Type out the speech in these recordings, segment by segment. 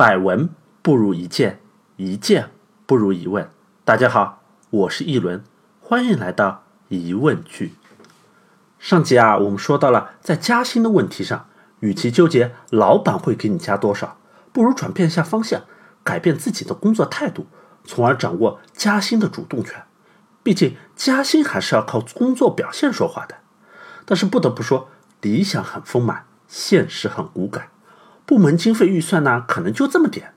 百闻不如一见，一见不如一问。大家好，我是一轮，欢迎来到疑问句。上集啊，我们说到了在加薪的问题上，与其纠结老板会给你加多少，不如转变一下方向，改变自己的工作态度，从而掌握加薪的主动权。毕竟加薪还是要靠工作表现说话的。但是不得不说，理想很丰满，现实很骨感。部门经费预算呢，可能就这么点，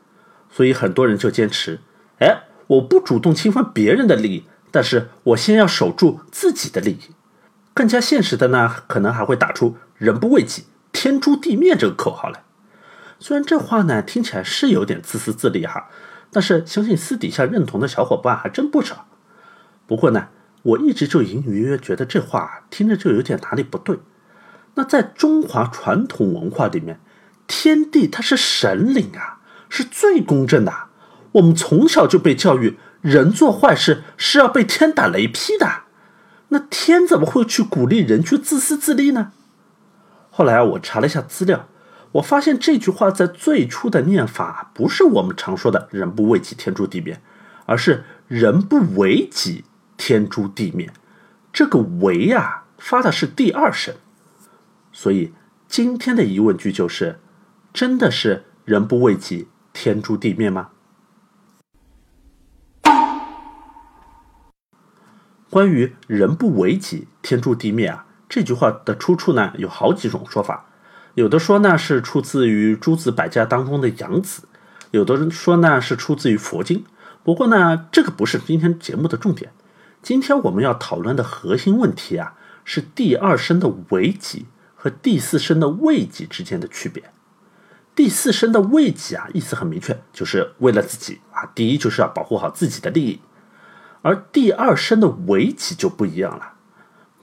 所以很多人就坚持，哎，我不主动侵犯别人的利益，但是我先要守住自己的利益。更加现实的呢，可能还会打出“人不为己，天诛地灭”这个口号来。虽然这话呢听起来是有点自私自利哈，但是相信私底下认同的小伙伴还真不少。不过呢，我一直就隐隐约约觉得这话听着就有点哪里不对。那在中华传统文化里面。天地它是神灵啊，是最公正的。我们从小就被教育，人做坏事是要被天打雷劈的。那天怎么会去鼓励人去自私自利呢？后来我查了一下资料，我发现这句话在最初的念法不是我们常说的“人不为己，天诛地灭”，而是“人不为己，天诛地灭”。这个“为”啊，发的是第二声。所以今天的疑问句就是。真的是人不为己，天诛地灭吗？关于“人不为己，天诛地灭”啊，这句话的出处呢，有好几种说法。有的说呢是出自于诸子百家当中的杨子，有的人说呢是出自于佛经。不过呢，这个不是今天节目的重点。今天我们要讨论的核心问题啊，是第二声的“为己”和第四声的“为己”之间的区别。第四声的为己啊，意思很明确，就是为了自己啊。第一就是要保护好自己的利益，而第二声的为己就不一样了。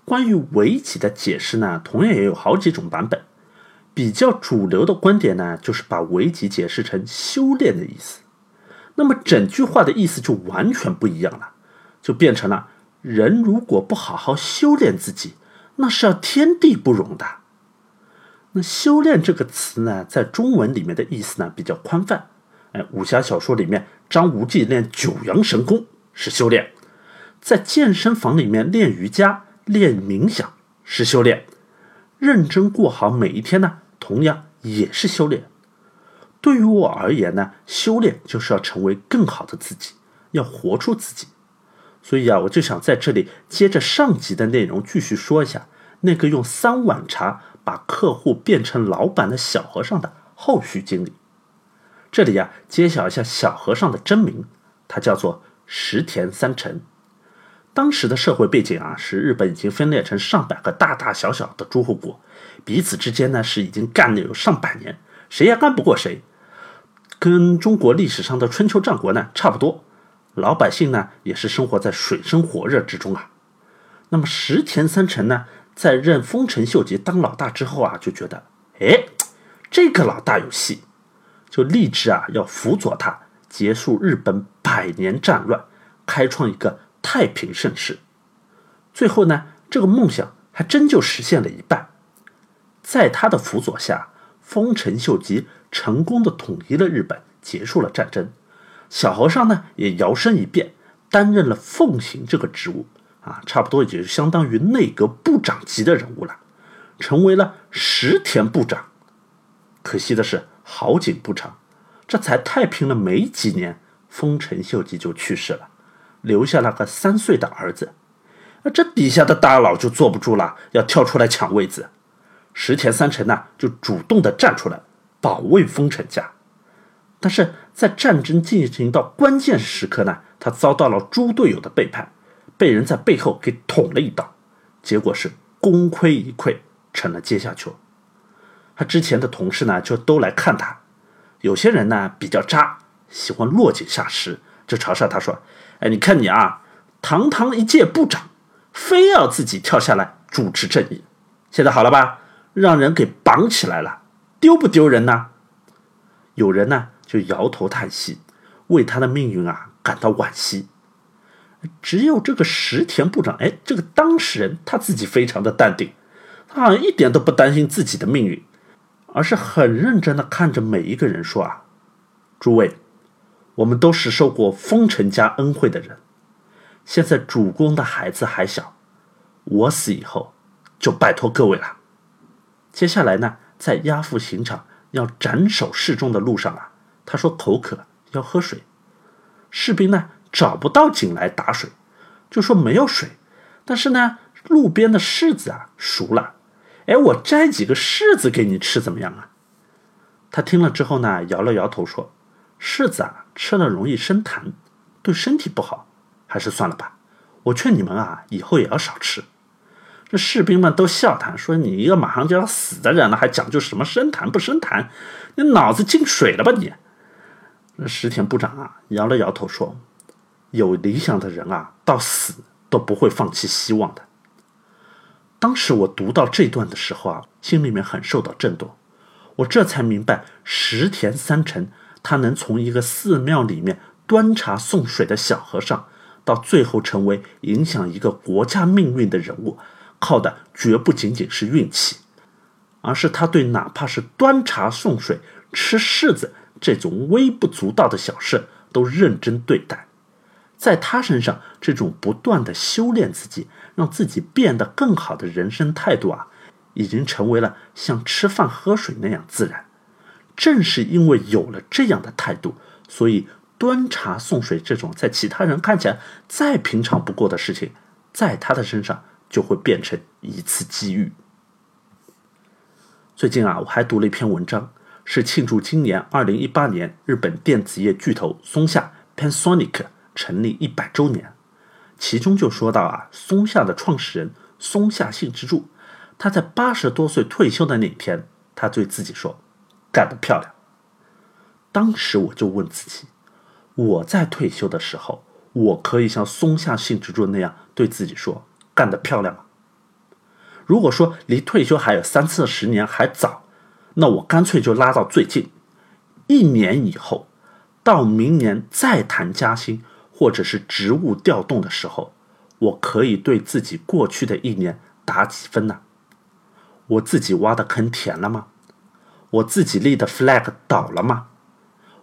关于为己的解释呢，同样也有好几种版本。比较主流的观点呢，就是把为己解释成修炼的意思。那么整句话的意思就完全不一样了，就变成了人如果不好好修炼自己，那是要天地不容的。那修炼这个词呢，在中文里面的意思呢比较宽泛。哎，武侠小说里面，张无忌练九阳神功是修炼；在健身房里面练瑜伽、练冥想是修炼；认真过好每一天呢，同样也是修炼。对于我而言呢，修炼就是要成为更好的自己，要活出自己。所以啊，我就想在这里接着上集的内容继续说一下那个用三碗茶。把客户变成老板的小和尚的后续经历，这里呀揭晓一下小和尚的真名，他叫做石田三成。当时的社会背景啊，是日本已经分裂成上百个大大小小的诸侯国，彼此之间呢是已经干了有上百年，谁也干不过谁，跟中国历史上的春秋战国呢差不多。老百姓呢也是生活在水深火热之中啊。那么石田三成呢？在任丰臣秀吉当老大之后啊，就觉得，哎，这个老大有戏，就立志啊要辅佐他结束日本百年战乱，开创一个太平盛世。最后呢，这个梦想还真就实现了一半。在他的辅佐下，丰臣秀吉成功的统一了日本，结束了战争。小和尚呢也摇身一变，担任了奉行这个职务。啊，差不多也就相当于内阁部长级的人物了，成为了石田部长。可惜的是，好景不长，这才太平了没几年，丰臣秀吉就去世了，留下了个三岁的儿子。那这底下的大佬就坐不住了，要跳出来抢位子。石田三成呢，就主动的站出来保卫丰臣家。但是在战争进行到关键时刻呢，他遭到了猪队友的背叛。被人在背后给捅了一刀，结果是功亏一篑，成了阶下囚。他之前的同事呢，就都来看他。有些人呢比较渣，喜欢落井下石，就嘲笑他说：“哎，你看你啊，堂堂一届部长，非要自己跳下来主持正义。现在好了吧，让人给绑起来了，丢不丢人呢？”有人呢就摇头叹息，为他的命运啊感到惋惜。只有这个石田部长，哎，这个当事人他自己非常的淡定，他好像一点都不担心自己的命运，而是很认真的看着每一个人说啊，诸位，我们都是受过风尘家恩惠的人，现在主公的孩子还小，我死以后就拜托各位了。接下来呢，在押赴刑场要斩首示众的路上啊，他说口渴要喝水，士兵呢找不到井来打水，就说没有水，但是呢，路边的柿子啊熟了，哎，我摘几个柿子给你吃怎么样啊？他听了之后呢，摇了摇头说：“柿子啊，吃了容易生痰，对身体不好，还是算了吧。我劝你们啊，以后也要少吃。”这士兵们都笑他，说：“你一个马上就要死的人了，还讲究什么生痰不生痰？你脑子进水了吧你？”那石田部长啊，摇了摇头说：“有理想的人啊，到死都不会放弃希望的。”当时我读到这段的时候啊，心里面很受到震动。我这才明白，石田三成他能从一个寺庙里面端茶送水的小和尚，到最后成为影响一个国家命运的人物，靠的绝不仅仅是运气，而是他对哪怕是端茶送水、吃柿子这种微不足道的小事都认真对待。在他身上，这种不断的修炼自己，让自己变得更好的人生态度啊。已经成为了像吃饭喝水那样自然。正是因为有了这样的态度，所以端茶送水这种在其他人看起来再平常不过的事情，在他的身上就会变成一次机遇。最近啊，我还读了一篇文章，是庆祝今年二零一八年日本电子业巨头松下 （Panasonic） 成立一百周年，其中就说到啊，松下的创始人松下幸之助。他在八十多岁退休的那天，他对自己说：“干得漂亮。”当时我就问自己：我在退休的时候，我可以像松下幸之助那样对自己说“干得漂亮”吗？如果说离退休还有三四十年还早，那我干脆就拉到最近，一年以后，到明年再谈加薪或者是职务调动的时候，我可以对自己过去的一年打几分呢？我自己挖的坑填了吗？我自己立的 flag 倒了吗？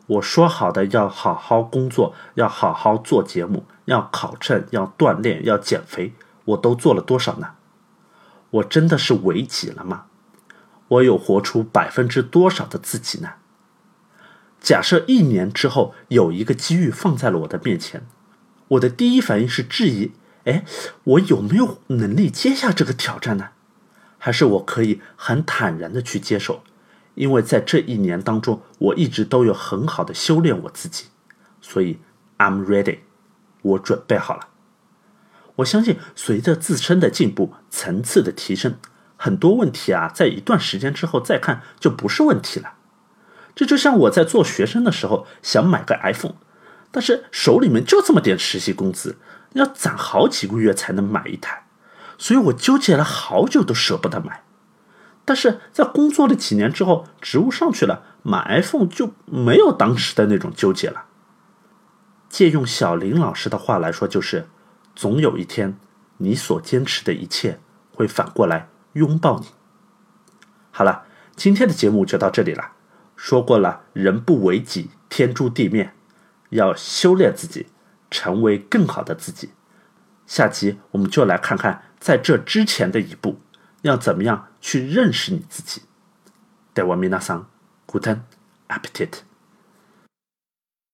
我说好的要好好工作，要好好做节目，要考证，要锻炼，要减肥，我都做了多少呢？我真的是为己了吗？我有活出百分之多少的自己呢？假设一年之后有一个机遇放在了我的面前，我的第一反应是质疑：哎，我有没有能力接下这个挑战呢？还是我可以很坦然的去接受，因为在这一年当中，我一直都有很好的修炼我自己，所以 I'm ready，我准备好了。我相信随着自身的进步、层次的提升，很多问题啊，在一段时间之后再看就不是问题了。这就像我在做学生的时候想买个 iPhone，但是手里面就这么点实习工资，要攒好几个月才能买一台。所以我纠结了好久都舍不得买，但是在工作了几年之后，职务上去了，买 iPhone 就没有当时的那种纠结了。借用小林老师的话来说，就是总有一天，你所坚持的一切会反过来拥抱你。好了，今天的节目就到这里了。说过了，人不为己，天诛地灭，要修炼自己，成为更好的自己。下集我们就来看看。在这之前的一步，要怎么样去认识你自己？では皆さん、グッドアペティット。